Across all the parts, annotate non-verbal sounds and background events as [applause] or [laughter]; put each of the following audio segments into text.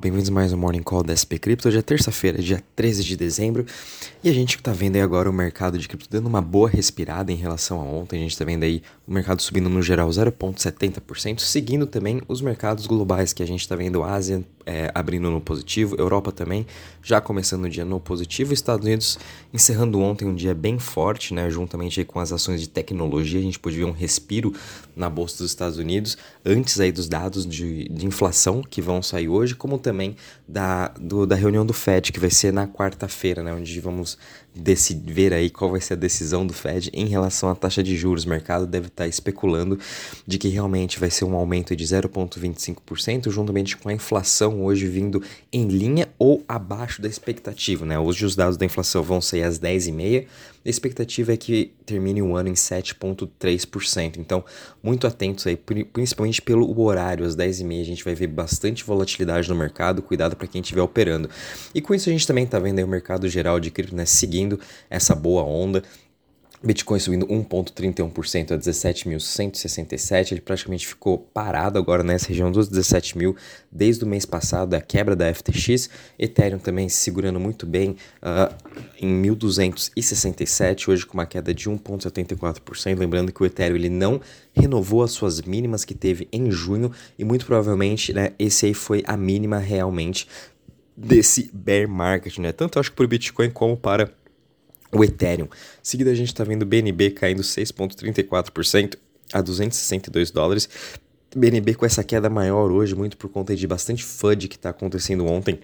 Bem-vindos mais um Morning Call da SP Cripto. Hoje é terça-feira, dia 13 de dezembro, e a gente está vendo aí agora o mercado de cripto dando uma boa respirada em relação a ontem. A gente está vendo aí o mercado subindo no geral 0,70%, seguindo também os mercados globais, que a gente está vendo Ásia é, abrindo no positivo, Europa também já começando o dia no positivo, Estados Unidos encerrando ontem um dia bem forte, né, juntamente com as ações de tecnologia, a gente pôde ver um respiro na bolsa dos Estados Unidos, antes aí dos dados de, de inflação que vão sair hoje, como também da, do, da reunião do Fed, que vai ser na quarta-feira, né, onde vamos decidir, ver aí qual vai ser a decisão do Fed em relação à taxa de juros. O mercado deve estar especulando de que realmente vai ser um aumento de 0,25%, juntamente com a inflação hoje vindo em linha ou abaixo da expectativa. Né? Hoje os dados da inflação vão sair às 10h30, a expectativa é que termine o ano em 7,3%. Então, muito atentos aí, principalmente pelo horário, às 10h30 a gente vai ver bastante volatilidade no mercado, cuidado para quem estiver operando. E com isso a gente também está vendo o mercado geral de cripto né, seguindo essa boa onda. Bitcoin subindo 1,31% a 17.167, ele praticamente ficou parado agora nessa região dos 17 mil desde o mês passado, a quebra da FTX. Ethereum também se segurando muito bem uh, em 1.267, hoje com uma queda de 1,74%. Lembrando que o Ethereum ele não renovou as suas mínimas que teve em junho e muito provavelmente né, esse aí foi a mínima realmente desse bear market, né? Tanto acho que para o Bitcoin como para o Ethereum. Seguida a gente está vendo o BNB caindo 6,34% a 262 dólares. BNB com essa queda maior hoje, muito por conta de bastante FUD que está acontecendo ontem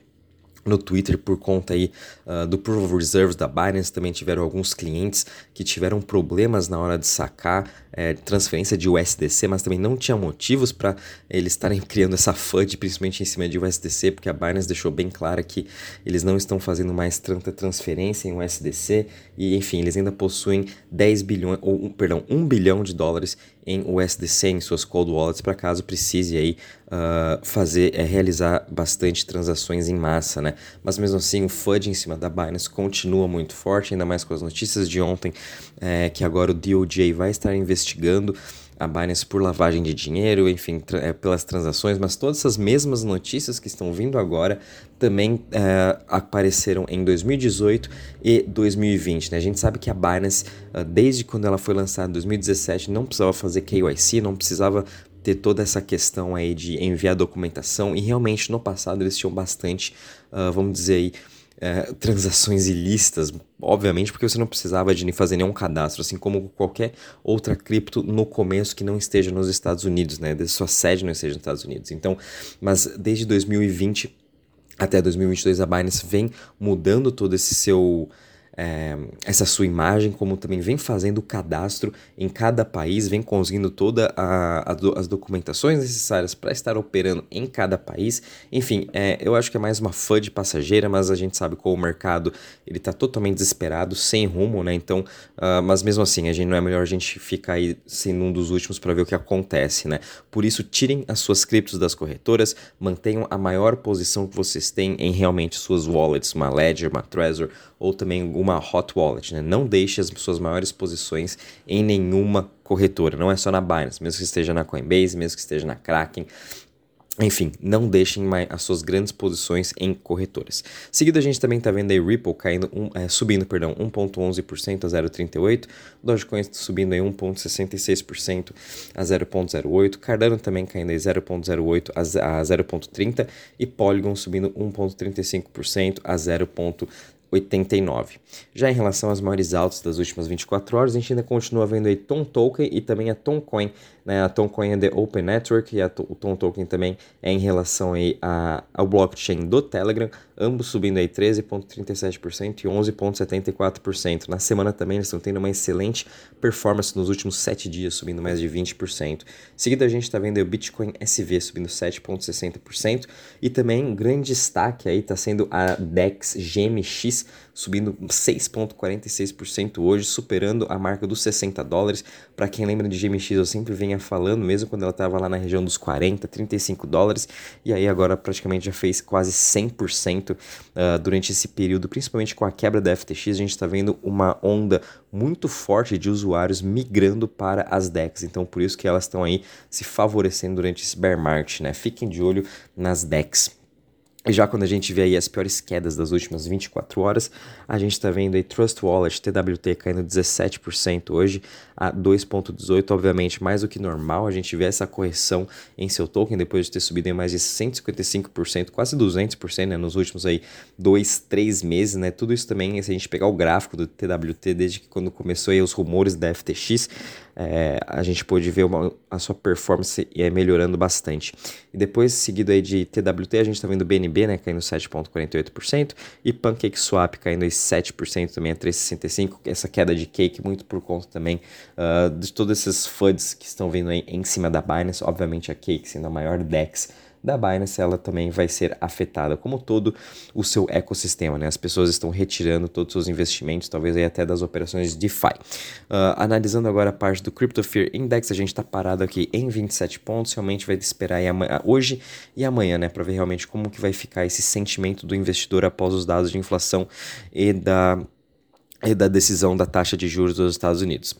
no Twitter por conta aí uh, do Proof of Reserves da Binance, também tiveram alguns clientes que tiveram problemas na hora de sacar é, transferência de USDC, mas também não tinha motivos para eles estarem [laughs] criando essa FUD, principalmente em cima de USDC, porque a Binance deixou bem clara que eles não estão fazendo mais tanta transferência em USDC e, enfim, eles ainda possuem 10 bilhões, ou, perdão, 1 bilhão de dólares em USDC em suas cold wallets para caso precise aí uh, fazer, é, realizar bastante transações em massa, né? Mas mesmo assim o FUD em cima da Binance continua muito forte, ainda mais com as notícias de ontem é, que agora o DOJ vai estar investigando a Binance por lavagem de dinheiro, enfim, tra é, pelas transações, mas todas essas mesmas notícias que estão vindo agora também é, apareceram em 2018 e 2020. Né? A gente sabe que a Binance, uh, desde quando ela foi lançada em 2017, não precisava fazer KYC, não precisava ter toda essa questão aí de enviar documentação e realmente no passado eles tinham bastante, uh, vamos dizer aí, é, transações ilícitas, obviamente, porque você não precisava de fazer nenhum cadastro, assim como qualquer outra cripto no começo que não esteja nos Estados Unidos, né? De sua sede não esteja nos Estados Unidos. Então, mas desde 2020 até 2022 a Binance vem mudando todo esse seu é, essa sua imagem, como também vem fazendo o cadastro em cada país, vem conseguindo todas as documentações necessárias para estar operando em cada país. Enfim, é, eu acho que é mais uma fã de passageira, mas a gente sabe como o mercado ele está totalmente desesperado, sem rumo, né? Então, uh, mas mesmo assim, a gente não é melhor a gente ficar aí sendo um dos últimos para ver o que acontece, né? Por isso, tirem as suas criptos das corretoras, mantenham a maior posição que vocês têm em realmente suas wallets, uma Ledger, uma Trezor ou também uma hot wallet. Né? Não deixe as suas maiores posições em nenhuma corretora, não é só na Binance, mesmo que esteja na Coinbase, mesmo que esteja na Kraken. Enfim, não deixem mais as suas grandes posições em corretoras. Seguido, a gente também está vendo aí Ripple caindo, um, é, subindo perdão, 1,11% a 0,38%, Dogecoin subindo aí 1,66% a 0,08%, Cardano também caindo aí 0,08% a 0,30% e Polygon subindo 1,35% a 0,30%. 89. Já em relação às maiores altas das últimas 24 horas, a gente ainda continua vendo aí Tom Token e também a Toncoin. Né? A Toncoin é The Open Network e o Tom Token também é em relação aí a, ao blockchain do Telegram, ambos subindo aí 13,37% e 11,74%. Na semana também eles estão tendo uma excelente performance nos últimos 7 dias, subindo mais de 20%. Seguida a gente está vendo o Bitcoin SV subindo 7,60% e também um grande destaque aí está sendo a DEX GMX subindo 6,46% hoje, superando a marca dos 60 dólares. Para quem lembra de GMX, eu sempre venha falando, mesmo quando ela estava lá na região dos 40, 35 dólares, e aí agora praticamente já fez quase 100% uh, ah, durante esse período, principalmente com a quebra da FTX, a gente está vendo uma onda muito forte de usuários migrando para as DEX, então por isso que elas estão aí se favorecendo durante esse bear market, né? Fiquem de olho nas DEX. Já quando a gente vê aí as piores quedas das últimas 24 horas, a gente está vendo aí Trust Wallet, TWT caindo 17% hoje a 2.18, obviamente mais do que normal. A gente vê essa correção em seu token depois de ter subido em mais de 155%, quase 200%, né, nos últimos aí 2, 3 meses, né? Tudo isso também, se a gente pegar o gráfico do TWT desde que quando começou aí os rumores da FTX, é, a gente pôde ver uma, a sua performance é, melhorando bastante. E depois, seguido aí de TWT, a gente está vendo BNB né, caindo 7,48% e PancakeSwap caindo aí 7% também a 3,65%. Essa queda de cake muito por conta também uh, de todos esses FUDs que estão vindo aí em cima da Binance. Obviamente a Cake sendo a maior DEX da Binance, ela também vai ser afetada, como todo o seu ecossistema, né? As pessoas estão retirando todos os seus investimentos, talvez aí até das operações DeFi. Uh, analisando agora a parte do Crypto Fear Index, a gente está parado aqui em 27 pontos, realmente vai esperar hoje e amanhã, né, para ver realmente como que vai ficar esse sentimento do investidor após os dados de inflação e da, e da decisão da taxa de juros dos Estados Unidos.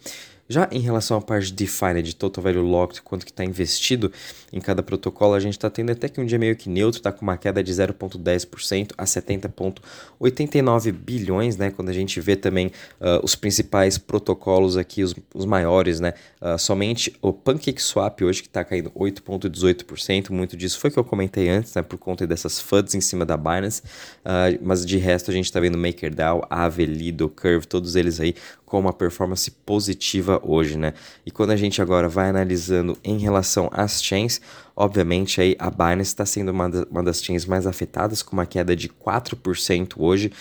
Já em relação à parte de DeFi, de Total Value Locked, quanto que está investido em cada protocolo, a gente está tendo até que um dia meio que neutro, está com uma queda de 0,10% a 70,89 bilhões, né, quando a gente vê também uh, os principais protocolos aqui, os, os maiores, né, uh, somente o PancakeSwap hoje que está caindo 8,18%, muito disso foi que eu comentei antes, né, por conta dessas FUDs em cima da Binance, uh, mas de resto a gente está vendo MakerDAO, Aave, Lido, Curve, todos eles aí com uma performance positiva hoje, né? E quando a gente agora vai analisando em relação às chains, obviamente aí a Binance está sendo uma, da, uma das chains mais afetadas, com uma queda de 4% hoje,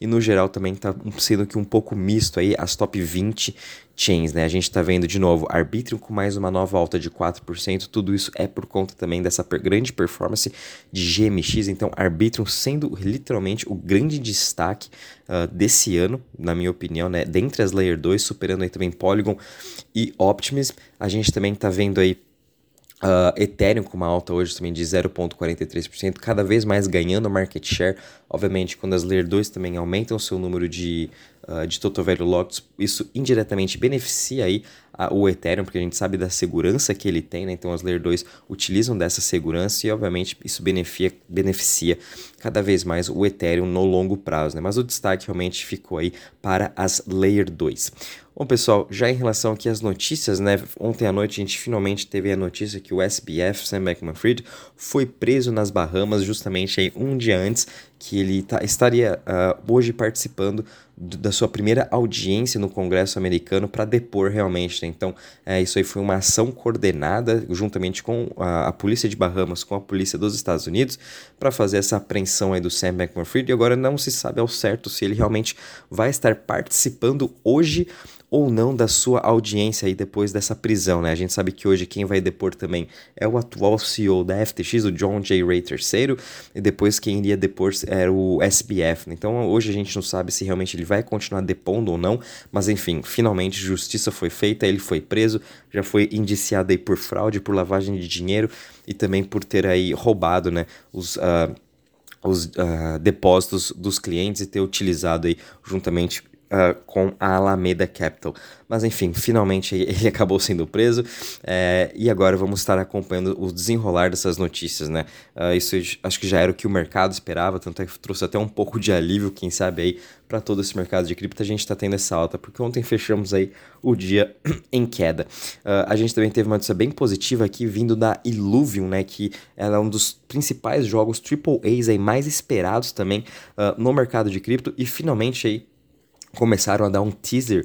e no geral também está sendo que um pouco misto aí as top 20 chains, né? A gente está vendo de novo Arbitrum com mais uma nova alta de 4%, tudo isso é por conta também dessa grande performance de GMX, então Arbitrum sendo literalmente o grande destaque uh, desse ano, na minha opinião, né? Dentre as Layer 2, superando aí também Polygon e Optimism, a gente também está vendo aí Uh, Ethereum com uma alta hoje também de 0,43%, cada vez mais ganhando market share. Obviamente, quando as Layer 2 também aumentam o seu número de, uh, de total value locked, isso indiretamente beneficia aí o Ethereum, porque a gente sabe da segurança que ele tem, né? Então as Layer 2 utilizam dessa segurança e, obviamente, isso beneficia, beneficia cada vez mais o Ethereum no longo prazo, né? Mas o destaque realmente ficou aí para as Layer 2. Bom, pessoal, já em relação aqui às notícias, né? Ontem à noite a gente finalmente teve a notícia que o SBF, Sam Bankman-Fried, foi preso nas Bahamas justamente aí um dia antes que ele tá, estaria uh, hoje participando do, da sua primeira audiência no Congresso americano para depor realmente. Né? Então, é, isso aí foi uma ação coordenada juntamente com a, a, Polícia de Bahamas, com a Polícia dos Estados Unidos, para fazer essa apreensão aí do Sam Bankman-Fried. E agora não se sabe ao certo se ele realmente vai estar participando hoje ou não da sua audiência aí depois dessa prisão, né? A gente sabe que hoje quem vai depor também é o atual CEO da FTX, o John J. Ray III, e depois quem iria depor era o SBF. Né? Então hoje a gente não sabe se realmente ele vai continuar depondo ou não, mas enfim, finalmente justiça foi feita, ele foi preso, já foi indiciado aí por fraude, por lavagem de dinheiro e também por ter aí roubado, né, os uh, os uh, depósitos dos clientes e ter utilizado aí juntamente uh, com a Alameda Capital. Mas enfim, finalmente ele acabou sendo preso é, e agora vamos estar acompanhando o desenrolar dessas notícias, né? Uh, isso acho que já era o que o mercado esperava, tanto é que trouxe até um pouco de alívio, quem sabe aí, para todo esse mercado de cripto a gente está tendo essa alta, porque ontem fechamos aí o dia [clears throat] em queda. Uh, a gente também teve uma notícia bem positiva aqui vindo da Illuvium, né? Que ela é um dos principais jogos AAAs aí mais esperados também uh, no mercado de cripto e finalmente aí começaram a dar um teaser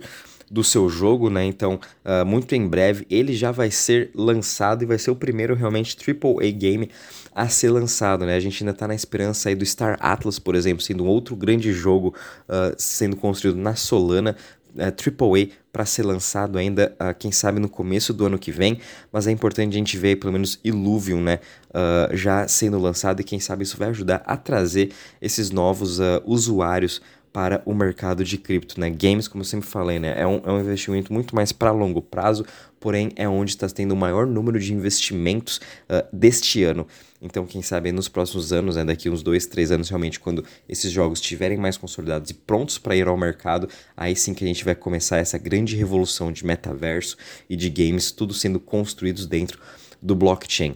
do seu jogo, né? Então, uh, muito em breve ele já vai ser lançado e vai ser o primeiro realmente AAA game a ser lançado, né? A gente ainda tá na esperança aí do Star Atlas, por exemplo, sendo um outro grande jogo uh, sendo construído na Solana, uh, AAA para ser lançado ainda, uh, quem sabe no começo do ano que vem, mas é importante a gente ver pelo menos Illuvium, né, uh, já sendo lançado e quem sabe isso vai ajudar a trazer esses novos uh, usuários para o mercado de cripto, né? Games, como eu sempre falei, né? É um, é um investimento muito mais para longo prazo, porém é onde está tendo o maior número de investimentos uh, deste ano. Então, quem sabe nos próximos anos, né, daqui uns dois, três anos, realmente, quando esses jogos estiverem mais consolidados e prontos para ir ao mercado, aí sim que a gente vai começar essa grande revolução de metaverso e de games, tudo sendo construídos dentro do blockchain.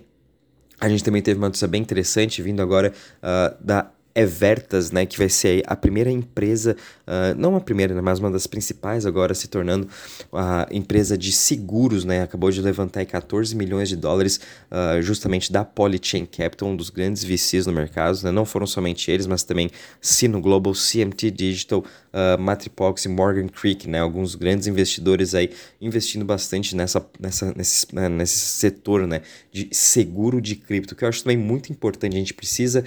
A gente também teve uma notícia bem interessante vindo agora uh, da Evertas, né, que vai ser a primeira empresa, uh, não a primeira, né, mas uma das principais agora, se tornando a empresa de seguros, né, acabou de levantar 14 milhões de dólares uh, justamente da Polychain Capital, um dos grandes VCs no mercado, né, não foram somente eles, mas também Sino Global, CMT Digital, uh, Matripox e Morgan Creek, né, alguns grandes investidores aí investindo bastante nessa, nessa, nesse, né, nesse setor, né, de seguro de cripto, que eu acho também muito importante, a gente precisa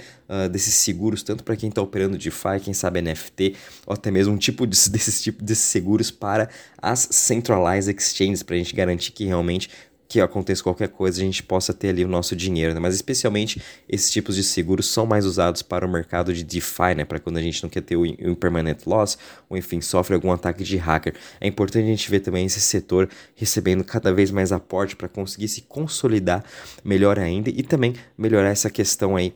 desses seguros seguros, tanto para quem está operando DeFi, quem sabe NFT, ou até mesmo um tipo de, [laughs] desses tipos de seguros para as centralized exchanges, para a gente garantir que realmente que aconteça qualquer coisa, a gente possa ter ali o nosso dinheiro, né? Mas especialmente esses tipos de seguros são mais usados para o mercado de DeFi, né? Para quando a gente não quer ter o impermanent loss, ou enfim, sofre algum ataque de hacker. É importante a gente ver também esse setor recebendo cada vez mais aporte para conseguir se consolidar melhor ainda e também melhorar essa questão aí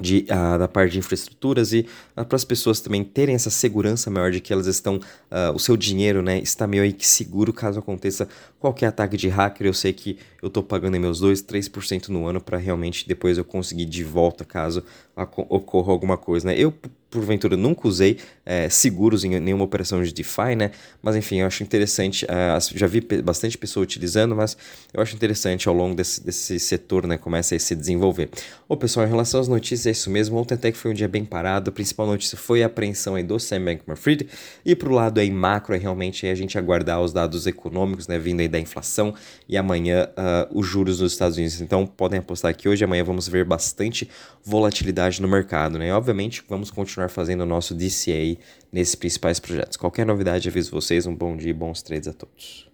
de, uh, da parte de infraestruturas e uh, para as pessoas também terem essa segurança maior de que elas estão, uh, o seu dinheiro né, está meio aí que seguro caso aconteça qualquer ataque de hacker. Eu sei que eu estou pagando meus 2, 3% no ano para realmente depois eu conseguir de volta caso ocorra alguma coisa. Né? Eu porventura nunca usei é, seguros em nenhuma operação de DeFi, né? Mas enfim, eu acho interessante, uh, já vi bastante pessoa utilizando, mas eu acho interessante ao longo desse, desse setor, né? Começa a se desenvolver. Ô pessoal, em relação às notícias, é isso mesmo. Ontem até que foi um dia bem parado. A principal notícia foi a apreensão aí do Sam Bankman-Fried. E pro lado aí macro, é realmente aí a gente aguardar os dados econômicos, né? Vindo aí da inflação e amanhã uh, os juros nos Estados Unidos. Então podem apostar que hoje amanhã vamos ver bastante volatilidade no mercado, né? E, obviamente, vamos continuar continuar fazendo o nosso DCA nesses principais projetos. Qualquer novidade, aviso vocês. Um bom dia e bons trades a todos.